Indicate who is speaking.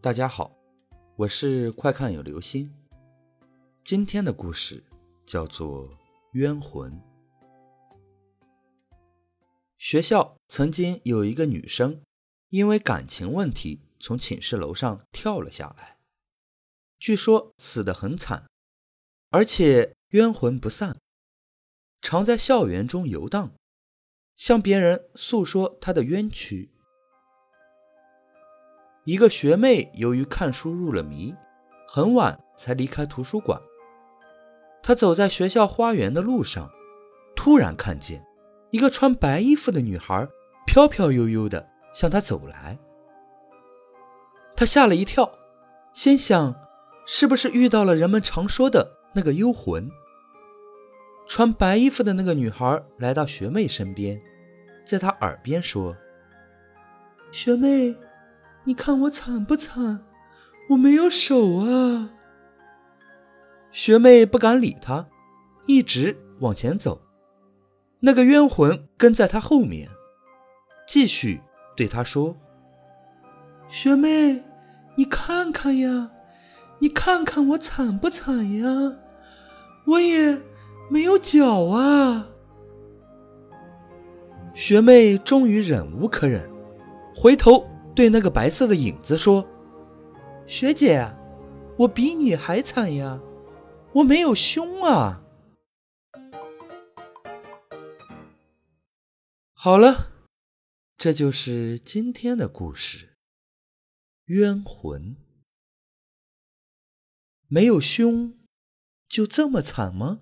Speaker 1: 大家好，我是快看有流星。今天的故事叫做《冤魂》。学校曾经有一个女生，因为感情问题从寝室楼上跳了下来，据说死得很惨，而且冤魂不散，常在校园中游荡，向别人诉说她的冤屈。一个学妹由于看书入了迷，很晚才离开图书馆。她走在学校花园的路上，突然看见一个穿白衣服的女孩飘飘悠悠的向她走来。她吓了一跳，心想：是不是遇到了人们常说的那个幽魂？穿白衣服的那个女孩来到学妹身边，在她耳边说：“学妹。”你看我惨不惨？我没有手啊！学妹不敢理他，一直往前走。那个冤魂跟在他后面，继续对他说：“学妹，你看看呀，你看看我惨不惨呀？我也没有脚啊！”学妹终于忍无可忍，回头。对那个白色的影子说：“学姐，我比你还惨呀，我没有胸啊。”好了，这就是今天的故事。冤魂没有胸，就这么惨吗？